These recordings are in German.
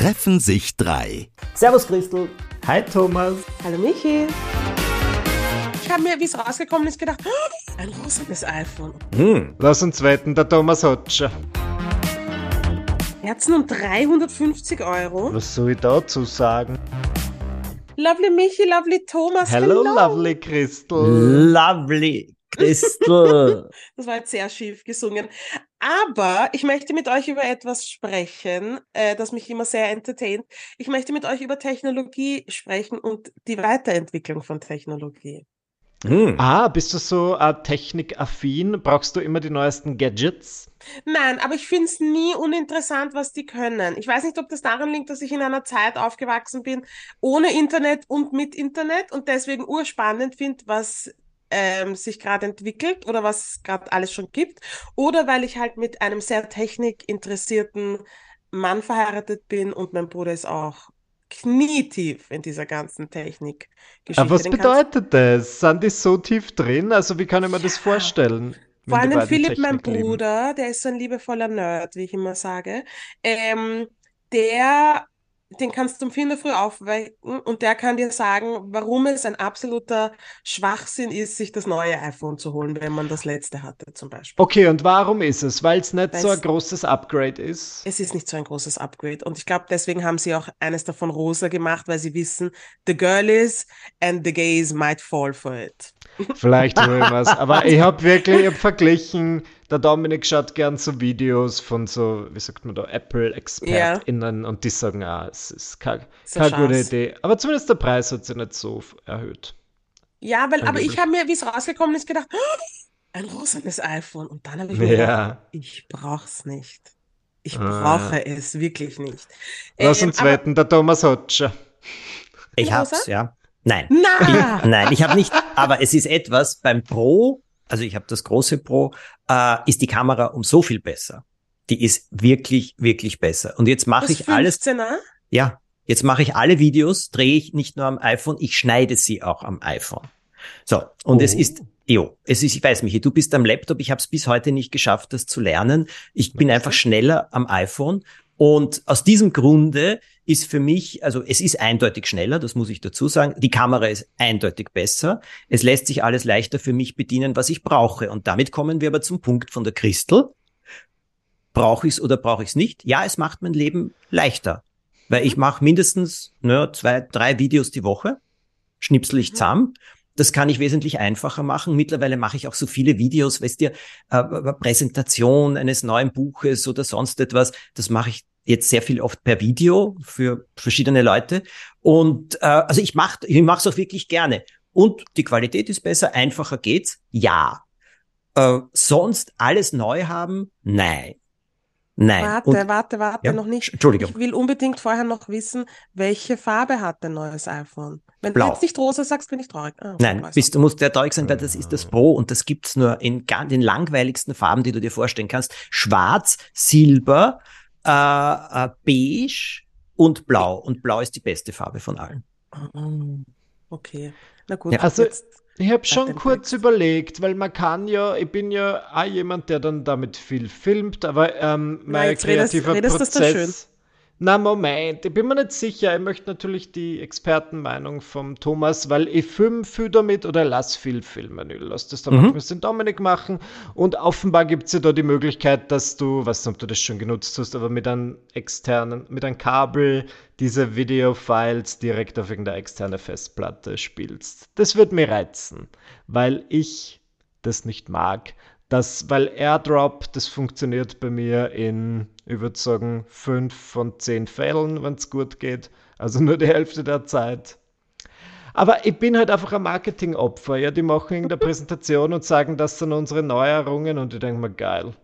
treffen sich drei. Servus Christel. Hi Thomas. Hallo Michi. Ich habe mir, wie es rausgekommen ist, gedacht, oh, ein rosanes iPhone. Hm. Lass uns wetten, der Thomas hat schon. Herzen um 350 Euro. Was soll ich dazu sagen? Lovely Michi, lovely Thomas. Hello, lovely Christel. Lovely Christel. Das war jetzt sehr schief gesungen. Aber ich möchte mit euch über etwas sprechen, äh, das mich immer sehr entertaint. Ich möchte mit euch über Technologie sprechen und die Weiterentwicklung von Technologie. Hm. Ah, bist du so äh, technikaffin? Brauchst du immer die neuesten Gadgets? Nein, aber ich finde es nie uninteressant, was die können. Ich weiß nicht, ob das daran liegt, dass ich in einer Zeit aufgewachsen bin, ohne Internet und mit Internet und deswegen urspannend finde, was ähm, sich gerade entwickelt oder was gerade alles schon gibt. Oder weil ich halt mit einem sehr technikinteressierten Mann verheiratet bin und mein Bruder ist auch knietief in dieser ganzen Technik. Aber was bedeutet das? Sind die so tief drin? Also wie kann ich mir das vorstellen? Vor allem Philipp, mein Bruder, leben? der ist so ein liebevoller Nerd, wie ich immer sage. Ähm, der den kannst du um vier in der Früh aufwecken und der kann dir sagen, warum es ein absoluter Schwachsinn ist, sich das neue iPhone zu holen, wenn man das letzte hatte zum Beispiel. Okay, und warum ist es? Weil es nicht Weil's, so ein großes Upgrade ist? Es ist nicht so ein großes Upgrade und ich glaube, deswegen haben sie auch eines davon rosa gemacht, weil sie wissen, the girl is and the gays might fall for it. Vielleicht hole ich was. Aber ich habe wirklich ich hab verglichen, der Dominik schaut gern so Videos von so, wie sagt man da, Apple-ExpertInnen ja. und die sagen, ah, es ist keine, keine gute Idee. Aber zumindest der Preis hat sich nicht so erhöht. Ja, weil, aber ich habe mir, wie es rausgekommen ist, gedacht, oh, ein rosanes iPhone. Und dann habe ich mir ja. gedacht, ich brauch's nicht. Ich ah. brauche es wirklich nicht. Lass ähm, uns wetten, der Thomas hat schon. Ich hab's, ja. Nein. Na. Ich, nein, ich habe nicht. Aber es ist etwas beim Pro, also ich habe das große Pro, äh, ist die Kamera um so viel besser. Die ist wirklich, wirklich besser. Und jetzt mache ich 15er? alles. Ja, jetzt mache ich alle Videos, drehe ich nicht nur am iPhone, ich schneide sie auch am iPhone. So, und oh. es ist Jo, es ist, ich weiß, Michi, du bist am Laptop. Ich habe es bis heute nicht geschafft, das zu lernen. Ich bin einfach schneller am iPhone und aus diesem Grunde ist für mich, also es ist eindeutig schneller, das muss ich dazu sagen. Die Kamera ist eindeutig besser. Es lässt sich alles leichter für mich bedienen, was ich brauche. Und damit kommen wir aber zum Punkt von der Christel. Brauche ich es oder brauche ich es nicht? Ja, es macht mein Leben leichter. Weil ich mache mindestens ne, zwei, drei Videos die Woche, schnipsel ich zusammen. Das kann ich wesentlich einfacher machen. Mittlerweile mache ich auch so viele Videos, weißt du, äh, Präsentation eines neuen Buches oder sonst etwas. Das mache ich jetzt sehr viel oft per Video für verschiedene Leute. Und äh, also ich mache ich mache es auch wirklich gerne. Und die Qualität ist besser, einfacher geht's? Ja. Äh, sonst alles neu haben? Nein. Nein. Warte, Und, warte, warte, ja? noch nicht. Entschuldigung. Ich will unbedingt vorher noch wissen, welche Farbe hat dein neues iPhone? Wenn Blau. du jetzt nicht rosa sagst, bin ich traurig. Ah, Nein, bist, du musst ja traurig sein, weil das ist das Pro und das gibt's nur in den langweiligsten Farben, die du dir vorstellen kannst. Schwarz, Silber, äh, äh, beige und blau. Und blau ist die beste Farbe von allen. Okay, na gut. Ja, also ich habe schon kurz Text. überlegt, weil man kann ja, ich bin ja auch jemand, der dann damit viel filmt, aber ähm, mein kreativer redest, redest Prozess na, Moment, ich bin mir nicht sicher. Ich möchte natürlich die Expertenmeinung vom Thomas, weil ich film viel damit oder lass viel filmen. Lass das dann mhm. mit dem Dominik machen. Und offenbar gibt es ja da die Möglichkeit, dass du, weiß nicht, ob du das schon genutzt hast, aber mit einem externen, mit einem Kabel diese Videofiles direkt auf irgendeine externe Festplatte spielst. Das wird mir reizen, weil ich das nicht mag. Das, weil AirDrop, das funktioniert bei mir in, ich würde sagen, fünf von zehn Fällen, wenn es gut geht. Also nur die Hälfte der Zeit. Aber ich bin halt einfach ein Marketingopfer. Ja, die machen in der Präsentation und sagen, das sind unsere Neuerungen und ich denke mir, geil.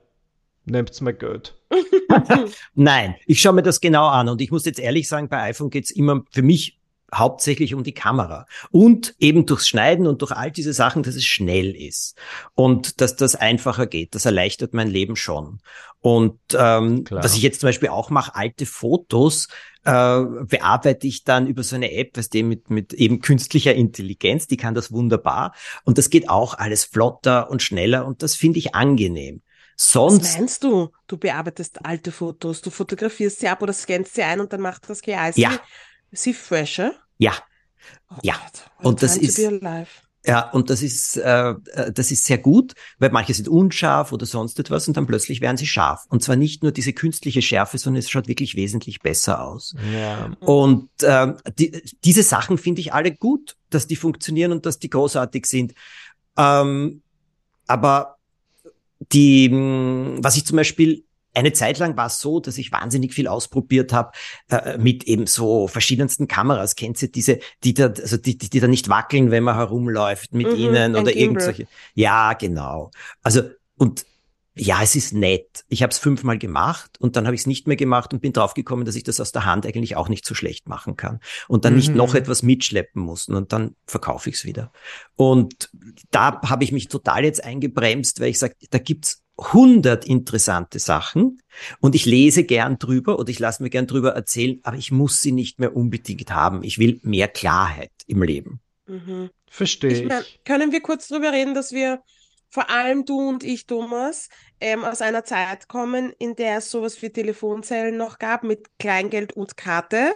Nehmt's mir Geld. Nein, ich schaue mir das genau an und ich muss jetzt ehrlich sagen, bei iPhone geht's immer für mich hauptsächlich um die Kamera und eben durchs Schneiden und durch all diese Sachen, dass es schnell ist und dass das einfacher geht. Das erleichtert mein Leben schon. Und ähm, was ich jetzt zum Beispiel auch mache, alte Fotos äh, bearbeite ich dann über so eine App, was dem mit, mit eben künstlicher Intelligenz, die kann das wunderbar. Und das geht auch alles flotter und schneller und das finde ich angenehm. Sonst. Was meinst du? Du bearbeitest alte Fotos, du fotografierst sie ab oder scannst sie ein und dann macht das GI ja. Sie fresher? Ja. Oh ja. und das ist. Ja, und das ist, äh, äh, das ist sehr gut, weil manche sind unscharf oder sonst etwas und dann plötzlich werden sie scharf. Und zwar nicht nur diese künstliche Schärfe, sondern es schaut wirklich wesentlich besser aus. Ja. Und äh, die, diese Sachen finde ich alle gut, dass die funktionieren und dass die großartig sind. Ähm, aber die, was ich zum Beispiel eine Zeit lang war es so, dass ich wahnsinnig viel ausprobiert habe äh, mit eben so verschiedensten Kameras. Kennt ihr diese, die da, also die, die, die da nicht wackeln, wenn man herumläuft mit mhm, ihnen oder irgendwelche? Ja, genau. Also und ja, es ist nett. Ich habe es fünfmal gemacht und dann habe ich es nicht mehr gemacht und bin draufgekommen, dass ich das aus der Hand eigentlich auch nicht so schlecht machen kann und dann mhm. nicht noch mhm. etwas mitschleppen muss und dann verkaufe ich es wieder. Und da habe ich mich total jetzt eingebremst, weil ich sage, da gibt's 100 interessante Sachen und ich lese gern drüber oder ich lasse mir gern drüber erzählen, aber ich muss sie nicht mehr unbedingt haben. Ich will mehr Klarheit im Leben. Mhm. Verstehe ich. ich mein, können wir kurz drüber reden, dass wir vor allem du und ich, Thomas, ähm, aus einer Zeit kommen, in der es sowas wie Telefonzellen noch gab mit Kleingeld und Karte.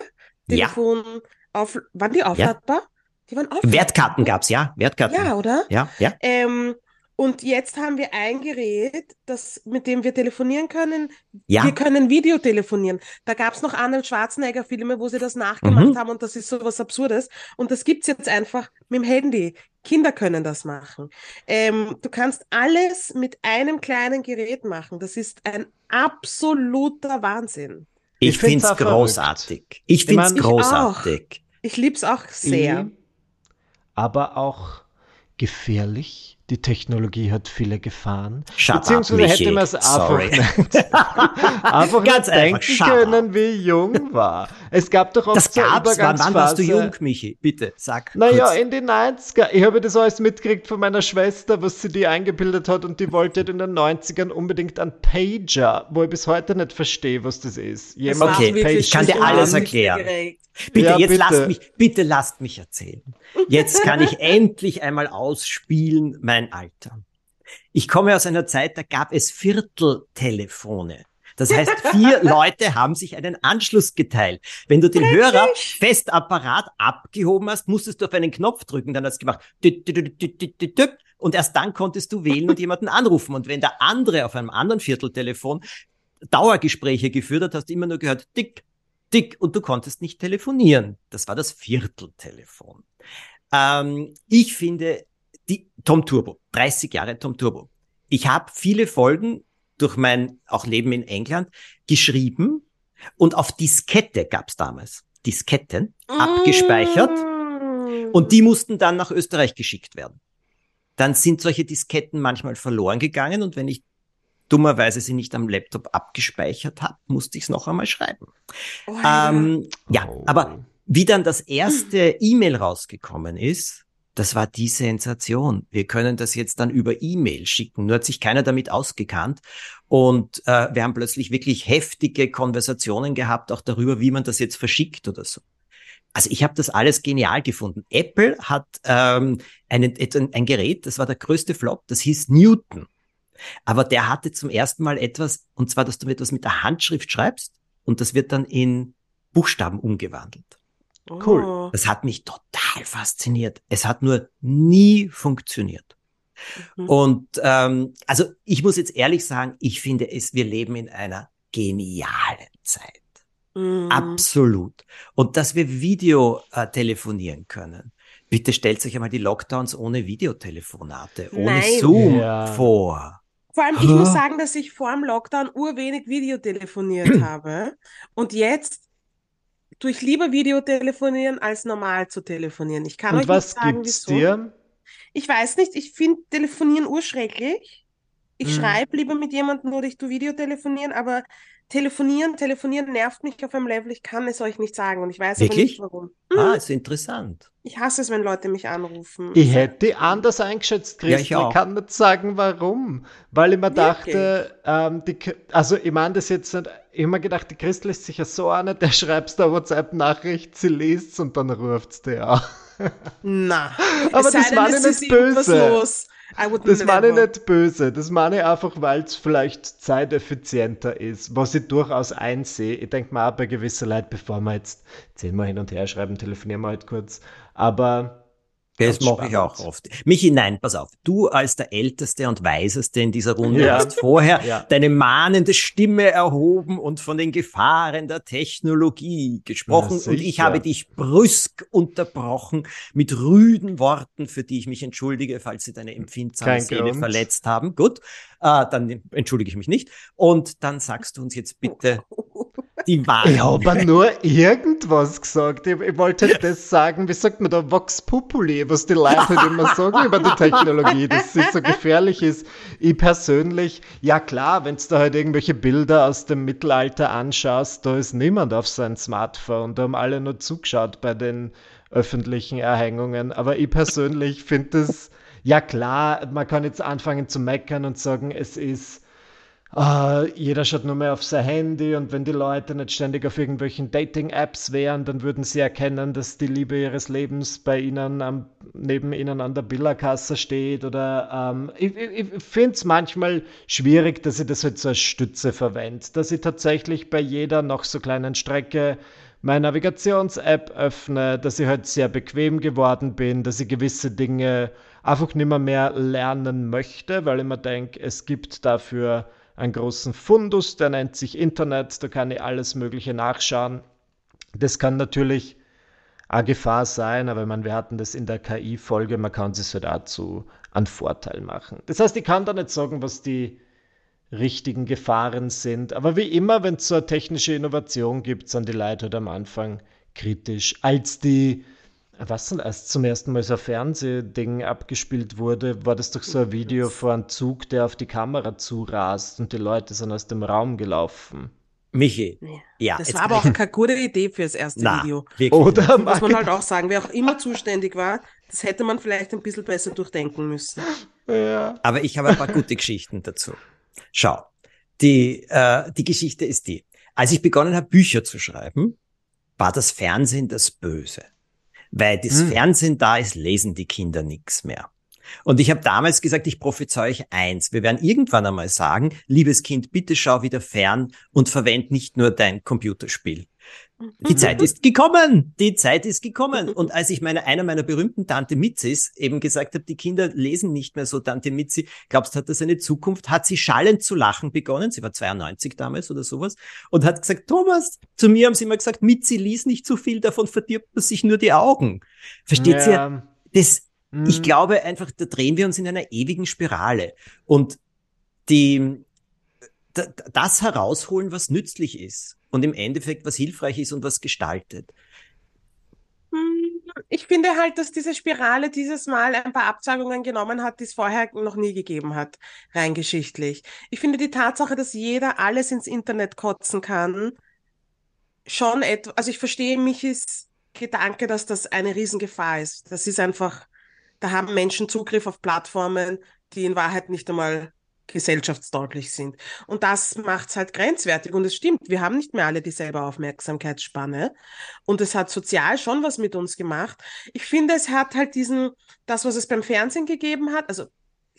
Telefon ja. auf, waren die aufladbar? Ja. Die waren aufladbar. Wertkarten gab's ja. Wertkarten. Ja, oder? Ja, ja. Ähm, und jetzt haben wir ein Gerät, das, mit dem wir telefonieren können. Ja. Wir können Videotelefonieren. Da gab es noch Arnold Schwarzenegger-Filme, wo sie das nachgemacht mhm. haben und das ist so was Absurdes. Und das gibt's jetzt einfach mit dem Handy. Kinder können das machen. Ähm, du kannst alles mit einem kleinen Gerät machen. Das ist ein absoluter Wahnsinn. Ich, ich finde es großartig. Ich finde es großartig. Ich, ich liebe es auch sehr. Aber auch gefährlich die Technologie hat viele Gefahren. Shut Beziehungsweise up, hätte man es einfach nicht, einfach Ganz nicht denken einfach, können, wie jung war. Es gab doch auch das so gab's. Wann, wann warst du jung, Michi? Bitte, sag. Naja, kurz. in den 90er. Ich habe das alles mitgekriegt von meiner Schwester, was sie die eingebildet hat und die wollte in den 90ern unbedingt einen Pager, wo ich bis heute nicht verstehe, was das ist. Jemand okay, ich kann dir alles erklären. Bitte, ja, jetzt bitte. lasst mich, bitte lasst mich erzählen. Jetzt kann ich endlich einmal ausspielen mein Alter. Ich komme aus einer Zeit, da gab es Vierteltelefone. Das heißt, vier Leute haben sich einen Anschluss geteilt. Wenn du den Wirklich? Hörer festapparat abgehoben hast, musstest du auf einen Knopf drücken, dann hast du gemacht und erst dann konntest du wählen und jemanden anrufen. Und wenn der andere auf einem anderen Vierteltelefon Dauergespräche geführt hat, hast du immer nur gehört, dick, dick und du konntest nicht telefonieren. Das war das Vierteltelefon. Ähm, ich finde, die Tom Turbo, 30 Jahre Tom Turbo. Ich habe viele Folgen durch mein auch Leben in England geschrieben und auf Diskette gab's damals. Disketten abgespeichert mm. und die mussten dann nach Österreich geschickt werden. Dann sind solche Disketten manchmal verloren gegangen und wenn ich dummerweise sie nicht am Laptop abgespeichert habe, musste ich es noch einmal schreiben. Oh, ähm, ja, oh. aber wie dann das erste E-Mail rausgekommen ist, das war die Sensation. Wir können das jetzt dann über E-Mail schicken. Nur hat sich keiner damit ausgekannt. Und äh, wir haben plötzlich wirklich heftige Konversationen gehabt, auch darüber, wie man das jetzt verschickt oder so. Also ich habe das alles genial gefunden. Apple hat ähm, einen, ein Gerät, das war der größte Flop, das hieß Newton. Aber der hatte zum ersten Mal etwas, und zwar, dass du etwas mit der Handschrift schreibst und das wird dann in Buchstaben umgewandelt. Cool. Oh. Das hat mich total fasziniert. Es hat nur nie funktioniert. Mhm. Und ähm, also ich muss jetzt ehrlich sagen, ich finde es, wir leben in einer genialen Zeit. Mhm. Absolut. Und dass wir Video äh, telefonieren können. Bitte stellt euch einmal die Lockdowns ohne Videotelefonate, ohne Nein. Zoom ja. vor. Vor allem, ich muss sagen, dass ich vor dem Lockdown urwenig Video telefoniert habe. Und jetzt tue ich lieber Videotelefonieren, als normal zu telefonieren. Ich kann Und euch was nicht sagen, gibt's wieso. dir? Ich weiß nicht, ich finde Telefonieren urschrecklich. Ich hm. schreibe lieber mit jemandem oder ich tue Videotelefonieren, aber telefonieren, telefonieren nervt mich auf einem Level, ich kann es euch nicht sagen und ich weiß Wirklich? aber nicht warum. Ah, hm. ist interessant. Ich hasse es, wenn Leute mich anrufen. Ich hätte anders eingeschätzt, Chris. Ja, ich, ich kann nicht sagen, warum. Weil ich mir dachte, ähm, die, also ich meine das jetzt nicht, ich habe mir gedacht, die Chris lässt sich ja so an, der schreibst da WhatsApp-Nachricht, sie liest und dann ruft sie ja. Na, aber das war nicht böse. das meine ich nicht böse. Das meine ich einfach, weil es vielleicht zeiteffizienter ist, was ich durchaus einsehe. Ich denke mal bei gewissen Leuten, bevor wir jetzt zehnmal hin und her schreiben, telefonieren wir halt kurz. Aber das mache ich auch oft. Michi, nein, pass auf. Du als der Älteste und Weiseste in dieser Runde ja. hast vorher ja. deine mahnende Stimme erhoben und von den Gefahren der Technologie gesprochen. und ich habe dich brüsk unterbrochen mit rüden Worten, für die ich mich entschuldige, falls sie deine empfindsame Kein Seele Grund. verletzt haben. Gut, äh, dann entschuldige ich mich nicht. Und dann sagst du uns jetzt bitte die Wahrheit. Ich habe nur irgendwas gesagt. Ich, ich, wollte das sagen, wie sagt man da, Vox Populi, was die Leute halt immer sagen über die Technologie, dass sie so gefährlich ist. Ich persönlich, ja klar, wenn du da halt irgendwelche Bilder aus dem Mittelalter anschaust, da ist niemand auf sein Smartphone. Da haben alle nur zugeschaut bei den öffentlichen Erhängungen. Aber ich persönlich finde das, ja klar, man kann jetzt anfangen zu meckern und sagen, es ist Uh, jeder schaut nur mehr auf sein Handy und wenn die Leute nicht ständig auf irgendwelchen Dating-Apps wären, dann würden sie erkennen, dass die Liebe ihres Lebens bei ihnen am, neben ihnen an der Billerkasse steht. Oder ähm, ich, ich, ich finde es manchmal schwierig, dass ich das halt so als Stütze verwende, dass ich tatsächlich bei jeder noch so kleinen Strecke meine Navigations-App öffne, dass ich halt sehr bequem geworden bin, dass ich gewisse Dinge einfach nicht mehr, mehr lernen möchte, weil ich mir denke, es gibt dafür einen großen Fundus, der nennt sich Internet, da kann ich alles Mögliche nachschauen. Das kann natürlich eine Gefahr sein, aber man, wir hatten das in der KI-Folge, man kann sich so dazu einen Vorteil machen. Das heißt, ich kann da nicht sagen, was die richtigen Gefahren sind, aber wie immer, wenn es so eine technische Innovation gibt, sind die Leute halt am Anfang kritisch. Als die was denn, als zum ersten Mal so ein Fernsehding abgespielt wurde, war das doch so ein Video von einem Zug, der auf die Kamera zurast und die Leute sind aus dem Raum gelaufen. Michi, ja. Das war aber auch keine gute Idee für das erste Na, Video. Wirklich. Oder muss man halt auch sagen, wer auch immer zuständig war, das hätte man vielleicht ein bisschen besser durchdenken müssen. Ja. Aber ich habe ein paar gute Geschichten dazu. Schau, die, äh, die Geschichte ist die. Als ich begonnen habe, Bücher zu schreiben, war das Fernsehen das Böse. Weil das hm. Fernsehen da ist, lesen die Kinder nichts mehr. Und ich habe damals gesagt, ich prophezei euch eins. Wir werden irgendwann einmal sagen, liebes Kind, bitte schau wieder fern und verwend nicht nur dein Computerspiel. Die Zeit ist gekommen. Die Zeit ist gekommen. Und als ich meine, einer meiner berühmten Tante Mitzis eben gesagt habe, die Kinder lesen nicht mehr so Tante Mitzi, glaubst du, hat das eine Zukunft? Hat sie schallend zu lachen begonnen. Sie war 92 damals oder sowas. Und hat gesagt, Thomas, zu mir haben sie immer gesagt, Mitzi lies nicht zu viel, davon verdirbt man sich nur die Augen. Versteht ja. ihr? Das, mhm. ich glaube einfach, da drehen wir uns in einer ewigen Spirale. Und die, das herausholen, was nützlich ist und im Endeffekt was hilfreich ist und was gestaltet. Hm, ich finde halt, dass diese Spirale dieses Mal ein paar Abzweigungen genommen hat, die es vorher noch nie gegeben hat, rein geschichtlich. Ich finde die Tatsache, dass jeder alles ins Internet kotzen kann, schon etwas, also ich verstehe Michis Gedanke, dass das eine Riesengefahr ist. Das ist einfach, da haben Menschen Zugriff auf Plattformen, die in Wahrheit nicht einmal gesellschaftstauglich sind. Und das macht es halt grenzwertig. Und es stimmt, wir haben nicht mehr alle dieselbe Aufmerksamkeitsspanne. Und es hat sozial schon was mit uns gemacht. Ich finde, es hat halt diesen, das, was es beim Fernsehen gegeben hat, also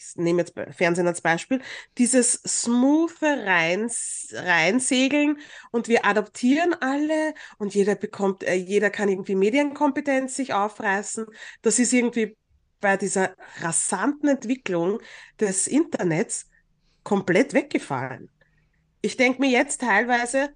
ich nehme jetzt Fernsehen als Beispiel, dieses smooth Reins, Reinsegeln und wir adoptieren alle und jeder bekommt, äh, jeder kann irgendwie Medienkompetenz sich aufreißen. Das ist irgendwie bei dieser rasanten Entwicklung des Internets komplett weggefallen. Ich denke mir jetzt teilweise,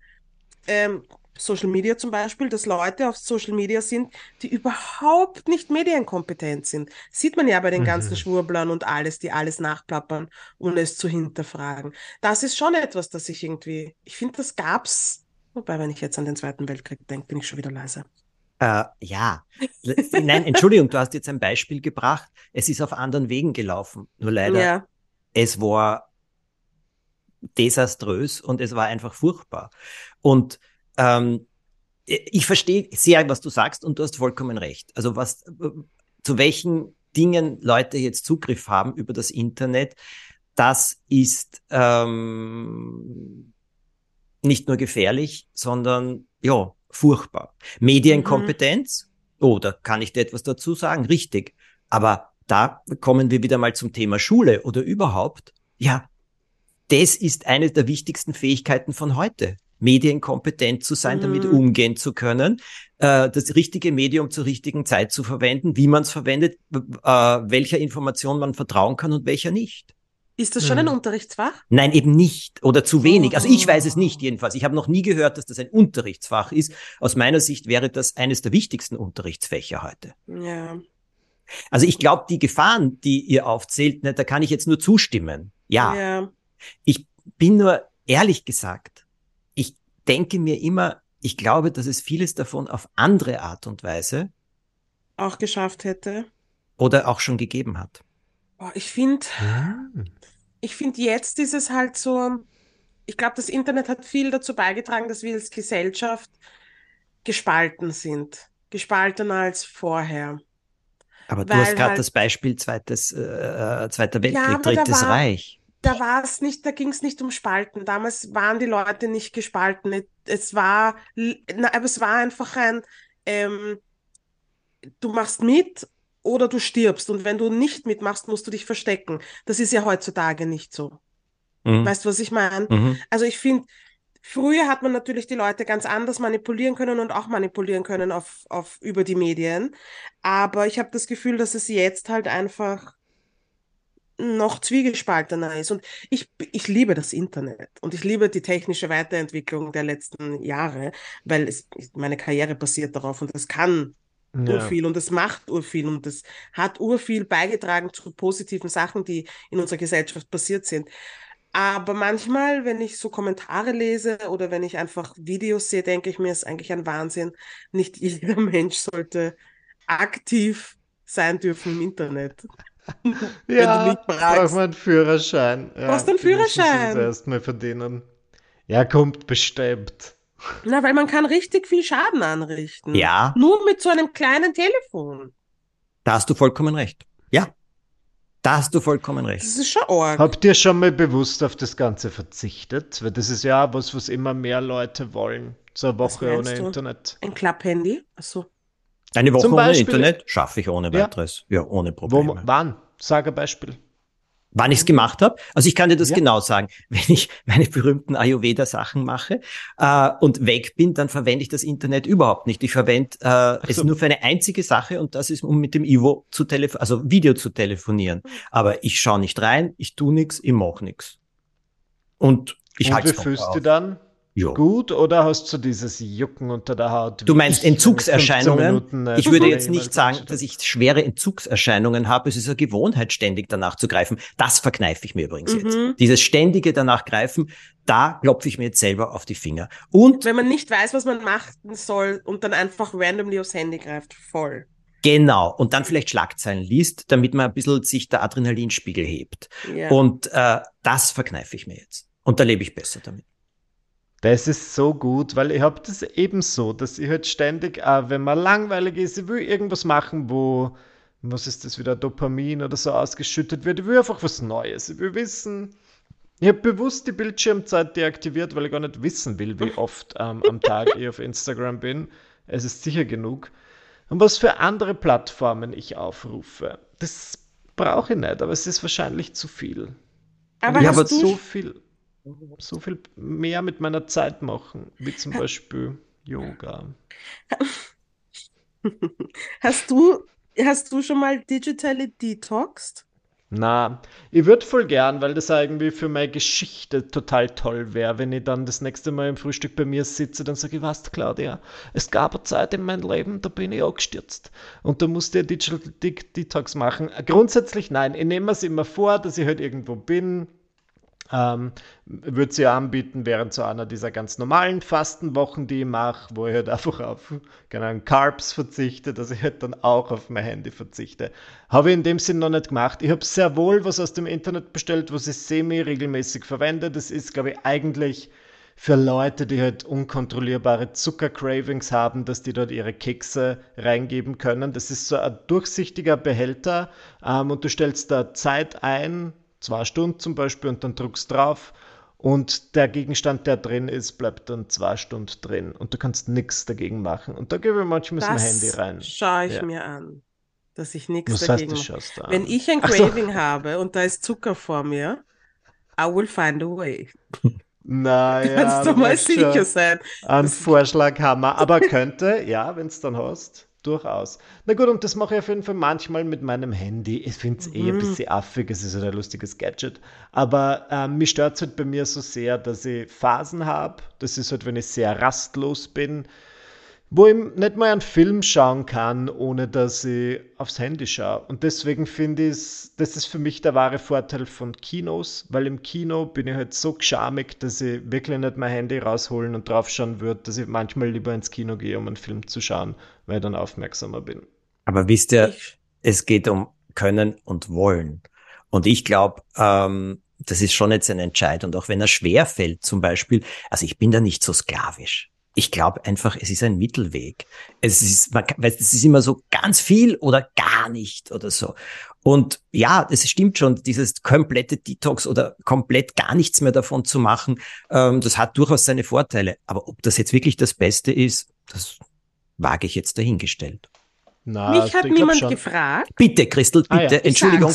ähm, Social Media zum Beispiel, dass Leute auf Social Media sind, die überhaupt nicht medienkompetent sind. Sieht man ja bei den mhm. ganzen Schwurblern und alles, die alles nachplappern, ohne es zu hinterfragen. Das ist schon etwas, das ich irgendwie, ich finde, das gab's. Wobei, wenn ich jetzt an den Zweiten Weltkrieg denke, bin ich schon wieder leise. Äh, ja. Nein, Entschuldigung, du hast jetzt ein Beispiel gebracht. Es ist auf anderen Wegen gelaufen. Nur leider, ja. es war desaströs und es war einfach furchtbar. Und ähm, ich verstehe sehr, was du sagst und du hast vollkommen recht. Also was, zu welchen Dingen Leute jetzt Zugriff haben über das Internet, das ist ähm, nicht nur gefährlich, sondern ja, furchtbar. Medienkompetenz, mhm. oh, da kann ich dir etwas dazu sagen, richtig. Aber da kommen wir wieder mal zum Thema Schule oder überhaupt. Ja, das ist eine der wichtigsten Fähigkeiten von heute. Medienkompetent zu sein, mhm. damit umgehen zu können, äh, das richtige Medium zur richtigen Zeit zu verwenden, wie man es verwendet, äh, welcher Information man vertrauen kann und welcher nicht. Ist das schon ein hm. Unterrichtsfach? Nein, eben nicht oder zu wenig. Also ich weiß es nicht jedenfalls. Ich habe noch nie gehört, dass das ein Unterrichtsfach ist. Aus meiner Sicht wäre das eines der wichtigsten Unterrichtsfächer heute. Ja. Also ich glaube, die Gefahren, die ihr aufzählt, ne, da kann ich jetzt nur zustimmen. Ja. ja. Ich bin nur ehrlich gesagt, ich denke mir immer, ich glaube, dass es vieles davon auf andere Art und Weise auch geschafft hätte. Oder auch schon gegeben hat. Boah, ich finde, hm. ich finde jetzt ist es halt so, ich glaube, das Internet hat viel dazu beigetragen, dass wir als Gesellschaft gespalten sind. Gespaltener als vorher. Aber du Weil hast gerade halt, das Beispiel zweites, äh, äh Zweiter Weltkrieg, ja, Drittes Reich. Da war es nicht, da ging es nicht um Spalten. Damals waren die Leute nicht gespalten. Es war, na, aber es war einfach ein, ähm, du machst mit oder du stirbst. Und wenn du nicht mitmachst, musst du dich verstecken. Das ist ja heutzutage nicht so. Mhm. Weißt du, was ich meine? Mhm. Also ich finde, früher hat man natürlich die Leute ganz anders manipulieren können und auch manipulieren können auf, auf über die Medien. Aber ich habe das Gefühl, dass es jetzt halt einfach noch zwiegespaltener ist. Und ich, ich liebe das Internet und ich liebe die technische Weiterentwicklung der letzten Jahre, weil es, meine Karriere basiert darauf und es kann ja. urviel und es macht urviel und es hat urviel beigetragen zu positiven Sachen, die in unserer Gesellschaft passiert sind. Aber manchmal, wenn ich so Kommentare lese oder wenn ich einfach Videos sehe, denke ich mir, es ist eigentlich ein Wahnsinn. Nicht jeder Mensch sollte aktiv sein dürfen im Internet. ja, braucht man einen Führerschein. Ja, Brauchst du einen Führerschein? Erstmal verdienen. Ja, kommt bestimmt. Na, weil man kann richtig viel Schaden anrichten. Ja. Nur mit so einem kleinen Telefon. Da hast du vollkommen recht. Ja. Da hast du vollkommen recht. Das ist schon arg. Habt ihr schon mal bewusst auf das Ganze verzichtet? Weil das ist ja was, was immer mehr Leute wollen. So eine Woche ohne du? Internet. Ein Klapp-Handy? Achso. Eine Woche ohne Internet schaffe ich ohne weiteres. Ja, ja ohne Probleme. Wo, wann? Sag ein Beispiel wann ich es gemacht habe. Also ich kann dir das ja. genau sagen. Wenn ich meine berühmten Ayurveda-Sachen mache äh, und weg bin, dann verwende ich das Internet überhaupt nicht. Ich verwende äh, so. es nur für eine einzige Sache und das ist, um mit dem Ivo zu telefonieren, also Video zu telefonieren. Aber ich schaue nicht rein, ich tu nichts, ich mache nichts. Und ich halte es Wie fühlst du dann? Jo. gut oder hast du dieses Jucken unter der Haut? Du meinst Entzugserscheinungen? Minuten, äh, ich würde jetzt nicht sagen, dass ich schwere Entzugserscheinungen habe. Es ist eine Gewohnheit, ständig danach zu greifen. Das verkneife ich mir übrigens mhm. jetzt. Dieses ständige danach greifen, da klopfe ich mir jetzt selber auf die Finger. Und wenn man nicht weiß, was man machen soll und dann einfach randomly aufs Handy greift, voll. Genau. Und dann vielleicht Schlagzeilen liest, damit man ein bisschen sich der Adrenalinspiegel hebt. Ja. Und äh, das verkneife ich mir jetzt. Und da lebe ich besser damit. Das ist so gut, weil ich habe das eben so, dass ich halt ständig, auch wenn man langweilig ist, ich will irgendwas machen, wo, was ist das wieder, Dopamin oder so ausgeschüttet wird. Ich will einfach was Neues. Ich will wissen, ich habe bewusst die Bildschirmzeit deaktiviert, weil ich gar nicht wissen will, wie oft ähm, am Tag ich auf Instagram bin. Es ist sicher genug. Und was für andere Plattformen ich aufrufe, das brauche ich nicht, aber es ist wahrscheinlich zu viel. Aber ich habe so viel so viel mehr mit meiner Zeit machen, wie zum Beispiel Yoga. Hast du, hast du schon mal digitally detoxed? Na, ich würde voll gern, weil das irgendwie für meine Geschichte total toll wäre, wenn ich dann das nächste Mal im Frühstück bei mir sitze, dann sage ich, was, Claudia, es gab eine Zeit in meinem Leben, da bin ich auch gestürzt. Und da musste ich Digital Detox machen. Grundsätzlich nein, ich nehme es immer vor, dass ich halt irgendwo bin, ähm, würde sie anbieten während so einer dieser ganz normalen Fastenwochen, die ich mache, wo ich halt einfach auf keine Carbs verzichte, dass ich halt dann auch auf mein Handy verzichte. Habe ich in dem Sinn noch nicht gemacht. Ich habe sehr wohl was aus dem Internet bestellt, was ich semi-regelmäßig verwende. Das ist, glaube ich, eigentlich für Leute, die halt unkontrollierbare Zuckercravings haben, dass die dort ihre Kekse reingeben können. Das ist so ein durchsichtiger Behälter ähm, und du stellst da Zeit ein, zwei Stunden zum Beispiel und dann druckst drauf und der Gegenstand, der drin ist, bleibt dann zwei Stunden drin und du kannst nichts dagegen machen. Und da gebe ich manchmal das mein Handy rein. Schaue ich ja. mir an. dass ich nichts dagegen mache. Wenn ich ein Craving so. habe und da ist Zucker vor mir, I will find a way. Naja, kannst du mal sicher sein. Ein Vorschlag haben wir, aber könnte, ja, wenn es dann hast, durchaus. Na gut, und das mache ich auf jeden Fall manchmal mit meinem Handy. Ich finde es mhm. eh ein mhm. bisschen affig, es ist halt ein lustiges Gadget. Aber ähm, mich stört es halt bei mir so sehr, dass ich Phasen habe. Das ist halt, wenn ich sehr rastlos bin wo ich nicht mal einen Film schauen kann, ohne dass ich aufs Handy schaue. Und deswegen finde ich, das ist für mich der wahre Vorteil von Kinos, weil im Kino bin ich halt so geschamig, dass ich wirklich nicht mein Handy rausholen und draufschauen würde, dass ich manchmal lieber ins Kino gehe, um einen Film zu schauen, weil ich dann aufmerksamer bin. Aber wisst ihr, es geht um Können und Wollen. Und ich glaube, ähm, das ist schon jetzt ein Entscheid. Und auch wenn er schwer fällt, zum Beispiel, also ich bin da nicht so sklavisch ich glaube einfach, es ist ein Mittelweg. Es ist, man, es ist immer so ganz viel oder gar nicht oder so. Und ja, es stimmt schon, dieses komplette Detox oder komplett gar nichts mehr davon zu machen, ähm, das hat durchaus seine Vorteile. Aber ob das jetzt wirklich das Beste ist, das wage ich jetzt dahingestellt. Na, Mich hat niemand gefragt. Bitte, Christel, bitte, ah, ja. Entschuldigung.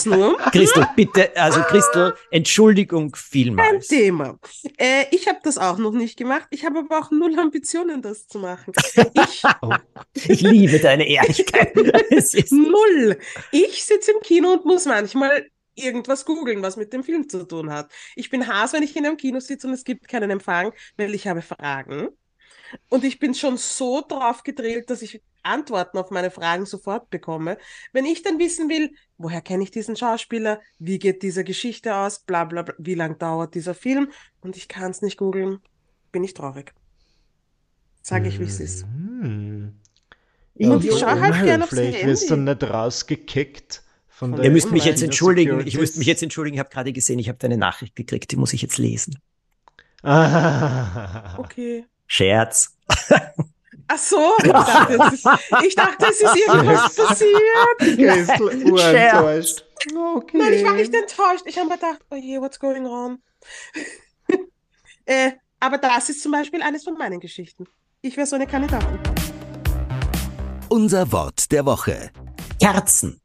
Christel, bitte, also Christel, Entschuldigung vielmals. Kein Thema. Äh, ich habe das auch noch nicht gemacht. Ich habe aber auch null Ambitionen, das zu machen. Ich, oh, ich liebe deine Ehrlichkeit. null. Ich sitze im Kino und muss manchmal irgendwas googeln, was mit dem Film zu tun hat. Ich bin Haas, wenn ich in einem Kino sitze und es gibt keinen Empfang, weil ich habe Fragen. Und ich bin schon so drauf gedrillt, dass ich Antworten auf meine Fragen sofort bekomme. Wenn ich dann wissen will, woher kenne ich diesen Schauspieler, wie geht diese Geschichte aus, bla bla bla, wie lang dauert dieser Film und ich kann es nicht googeln, bin ich traurig. Sage ich, wie es ist. Mhm. Und ich schaue halt gerne aufs Vielleicht wirst du nicht rausgekickt. Von Ihr müsst mich jetzt entschuldigen. Ich müsste mich jetzt entschuldigen. Ich habe gerade gesehen, ich habe deine Nachricht gekriegt. Die muss ich jetzt lesen. Ah. Okay. Scherz. Ach so, ich dachte, es ist, ich dachte, es ist irgendwas passiert. enttäuscht. Okay. Nein, ich war nicht enttäuscht. Ich habe mir gedacht, oh je, what's going on? äh, aber das ist zum Beispiel eines von meinen Geschichten. Ich wäre so eine Kandidatin. Unser Wort der Woche. Kerzen.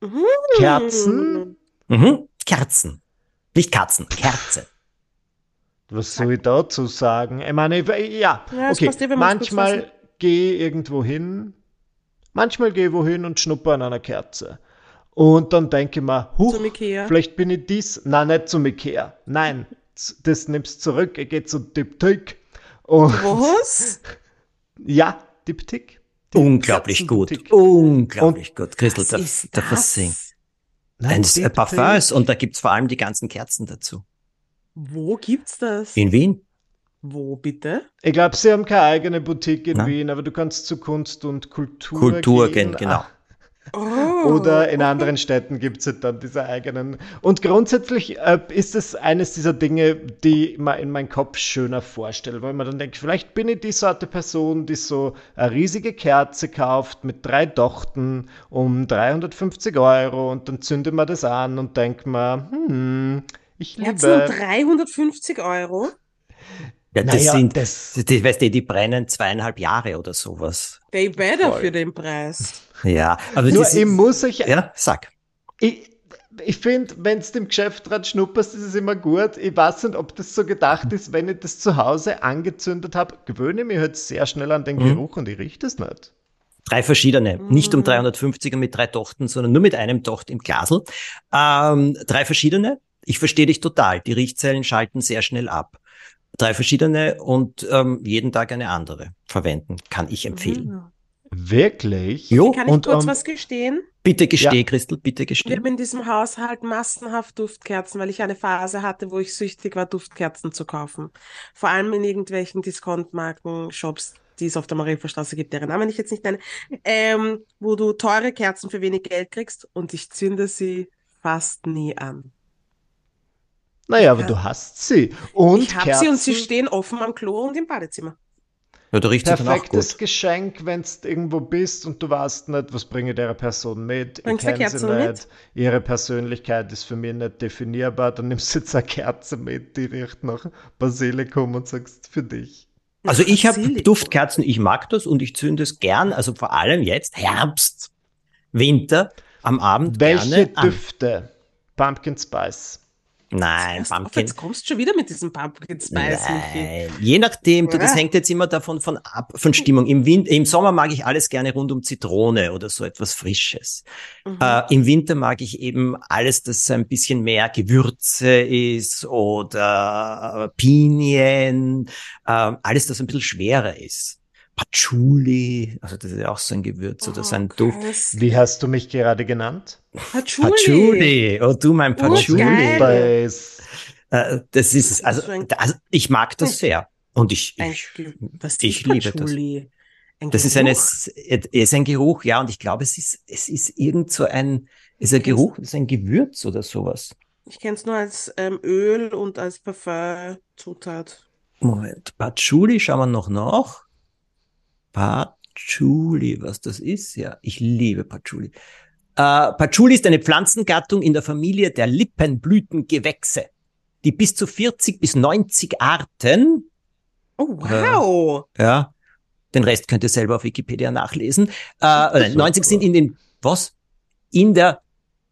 Mhm. Kerzen? Mhm. Kerzen. Nicht Katzen, Kerze. Was soll ich dazu sagen? Ich meine, ja, ja okay, manchmal gehe ich irgendwo hin, manchmal gehe ich wohin und schnupper an einer Kerze. Und dann denke ich mir, huch, vielleicht bin ich dies, nein, nicht zum Ikea, nein, das nimmst zurück, ich gehe zu Diptyk. Was? ja, Diptyk. Unglaublich gut, unglaublich und gut. Christel, der, der Versing. Nein, das ist Parfums und da gibt's vor allem die ganzen Kerzen dazu. Wo gibt's das? In Wien. Wo bitte? Ich glaube, sie haben keine eigene Boutique in Na? Wien, aber du kannst zu Kunst und Kultur, Kultur gehen. gehen genau. Oh. Oder in anderen Städten gibt es halt dann diese eigenen. Und grundsätzlich äh, ist es eines dieser Dinge, die ich mir in meinem Kopf schöner vorstelle, weil man dann denkt, vielleicht bin ich die Sorte Person, die so eine riesige Kerze kauft mit drei Dochten um 350 Euro und dann zündet man das an und denkt mir, hm, ich liebe. Jetzt nur 350 Euro? Ja, das naja, sind, das, die, weißt du, die brennen zweieinhalb Jahre oder sowas. They better Voll. für den Preis. Ja, aber nur ich muss ich. Ja, sag. Ich, ich finde, wenn du im Geschäft dran schnupperst, ist es immer gut. Ich weiß nicht, ob das so gedacht ist, wenn ich das zu Hause angezündet habe, gewöhne ich mich halt sehr schnell an den mhm. Geruch und ich rieche es nicht. Drei verschiedene, mhm. nicht um 350er mit drei Tochten, sondern nur mit einem Tocht im Glasel. Ähm, drei verschiedene, ich verstehe dich total. Die Riechzellen schalten sehr schnell ab. Drei verschiedene und ähm, jeden Tag eine andere verwenden, kann ich empfehlen. Mhm. Wirklich? Jo. Kann ich und, kurz um, ähm, was gestehen? Bitte gesteh, ja. Christel, bitte gesteh. Ich habe in diesem Haushalt massenhaft Duftkerzen, weil ich eine Phase hatte, wo ich süchtig war, Duftkerzen zu kaufen. Vor allem in irgendwelchen Discount-Marken, Shops, die es auf der Marienstraße gibt, deren Namen ich jetzt nicht nenne, ähm, wo du teure Kerzen für wenig Geld kriegst und ich zünde sie fast nie an. Naja, aber du hast sie. Und ich habe sie und sie stehen offen am Klo und im Badezimmer. Ja, du riechst Perfektes Geschenk, wenn du irgendwo bist und du weißt nicht, was bringe ich der Person mit. Bringst ich kenne sie nicht. Mit? Ihre Persönlichkeit ist für mich nicht definierbar. Dann nimmst du jetzt eine Kerze mit, die riecht nach Basilikum und sagst für dich. Also ich habe Duftkerzen, ich mag das und ich zünde es gern, also vor allem jetzt Herbst Winter am Abend Welche Düfte? Pumpkin Spice. Nein, Pumpkin. Jetzt kommst du schon wieder mit diesem Pumpkin Spice. Nein. Je nachdem, du, das hängt jetzt immer davon von ab, von Stimmung. Im, Wind, Im Sommer mag ich alles gerne rund um Zitrone oder so etwas Frisches. Mhm. Äh, Im Winter mag ich eben alles, das ein bisschen mehr Gewürze ist oder Pinien, äh, alles, das ein bisschen schwerer ist. Patchouli, also das ist ja auch so ein Gewürz oder so ein oh, Duft. Wie hast du mich gerade genannt? Patchouli. Patchouli. Oh, du mein Patchouli. Oh, äh, das ist, also, also, ich mag das sehr. Und ich, ich, ich liebe das. Ein das ist, eine, ist ein Geruch, ja, und ich glaube, es ist, es ist irgend so ein, ist ein Geruch, ist ein Gewürz oder sowas. Ich kenne es nur als ähm, Öl und als Parfum-Zutat. Moment, Patchouli, schauen wir noch nach. Patchouli, was das ist? Ja, ich liebe Patchouli. Äh, Patchouli ist eine Pflanzengattung in der Familie der Lippenblütengewächse, die bis zu 40 bis 90 Arten. Oh, wow. Äh, ja. Den Rest könnt ihr selber auf Wikipedia nachlesen. Äh, 90 sind in den, was? In der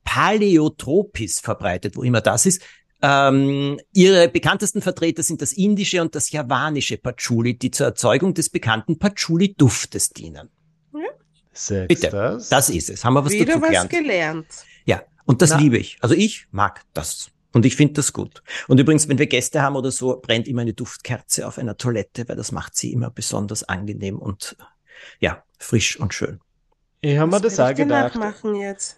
Paläotropis verbreitet, wo immer das ist. Ähm, ihre bekanntesten Vertreter sind das indische und das javanische Patchouli, die zur Erzeugung des bekannten Patchouli-Duftes dienen. Ja. Bitte, das? das ist es. Haben wir was Wieder dazu gelernt. was gelernt. Ja, und das Na. liebe ich. Also ich mag das. Und ich finde das gut. Und übrigens, wenn wir Gäste haben oder so, brennt immer eine Duftkerze auf einer Toilette, weil das macht sie immer besonders angenehm und ja, frisch und schön. Ich habe mir das auch gedacht.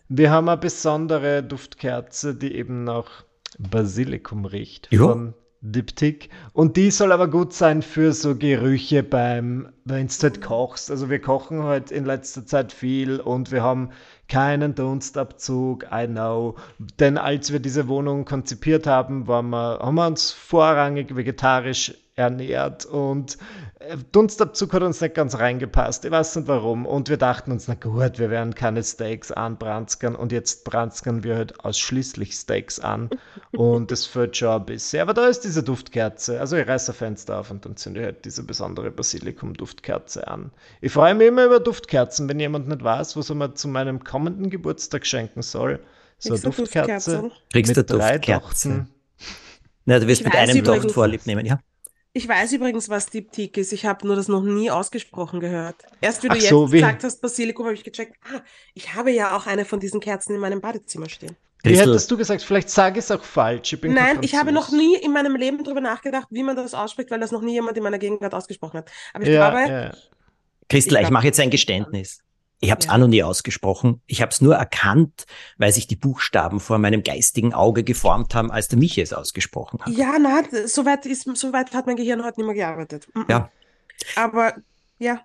Wir haben eine besondere Duftkerze, die eben noch Basilikum riecht jo. von Diptyk. Und die soll aber gut sein für so Gerüche beim, wenn du halt kochst. Also wir kochen halt in letzter Zeit viel und wir haben keinen Dunstabzug, I know. Denn als wir diese Wohnung konzipiert haben, wir, haben wir uns vorrangig vegetarisch ernährt und äh, Dunstabzug hat uns nicht ganz reingepasst. Ich weiß nicht warum. Und wir dachten uns, na gut, wir werden keine Steaks anbranzgern und jetzt branzgern wir halt ausschließlich Steaks an. Und das führt schon ein bisschen. Aber da ist diese Duftkerze. Also ich reiße ein Fenster auf und dann zünde ich halt diese besondere Basilikum-Duftkerze an. Ich freue mich immer über Duftkerzen, wenn jemand nicht weiß, was er mir zu meinem kommenden Geburtstag schenken soll. So eine Duftkerze. Kriegst du Duftkerze? Na, du wirst ich mit einem Duft vorlieb nehmen, ja? Ich weiß übrigens, was Diptyk ist. Ich habe nur das noch nie ausgesprochen gehört. Erst wie du Ach jetzt so, gesagt hast, Basilikum, habe ich gecheckt, ah, ich habe ja auch eine von diesen Kerzen in meinem Badezimmer stehen. Wie hättest du gesagt, vielleicht sage ich es auch falsch. Ich Nein, ich habe noch nie in meinem Leben darüber nachgedacht, wie man das ausspricht, weil das noch nie jemand in meiner Gegenwart ausgesprochen hat. Aber ich ja, glaube. Ja. Christel, ich, ich mache jetzt ein Geständnis. Ich habe es ja. auch noch nie ausgesprochen. Ich habe es nur erkannt, weil sich die Buchstaben vor meinem geistigen Auge geformt haben, als der Michi es ausgesprochen hat. Ja, na, soweit ist, soweit hat mein Gehirn heute nicht mehr gearbeitet. Ja. Aber ja,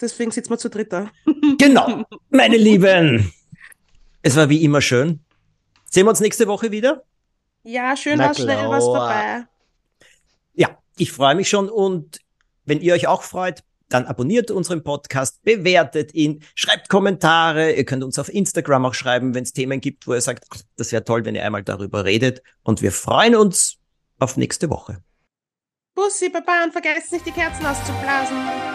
deswegen sitzen wir zu dritter. Genau, meine Lieben. Es war wie immer schön. Sehen wir uns nächste Woche wieder? Ja, schön, war schnell was dabei. Ja, ich freue mich schon und wenn ihr euch auch freut, dann abonniert unseren Podcast, bewertet ihn, schreibt Kommentare. Ihr könnt uns auf Instagram auch schreiben, wenn es Themen gibt, wo ihr sagt, das wäre toll, wenn ihr einmal darüber redet. Und wir freuen uns auf nächste Woche. Bussi, Baba und vergesst nicht, die Kerzen auszublasen.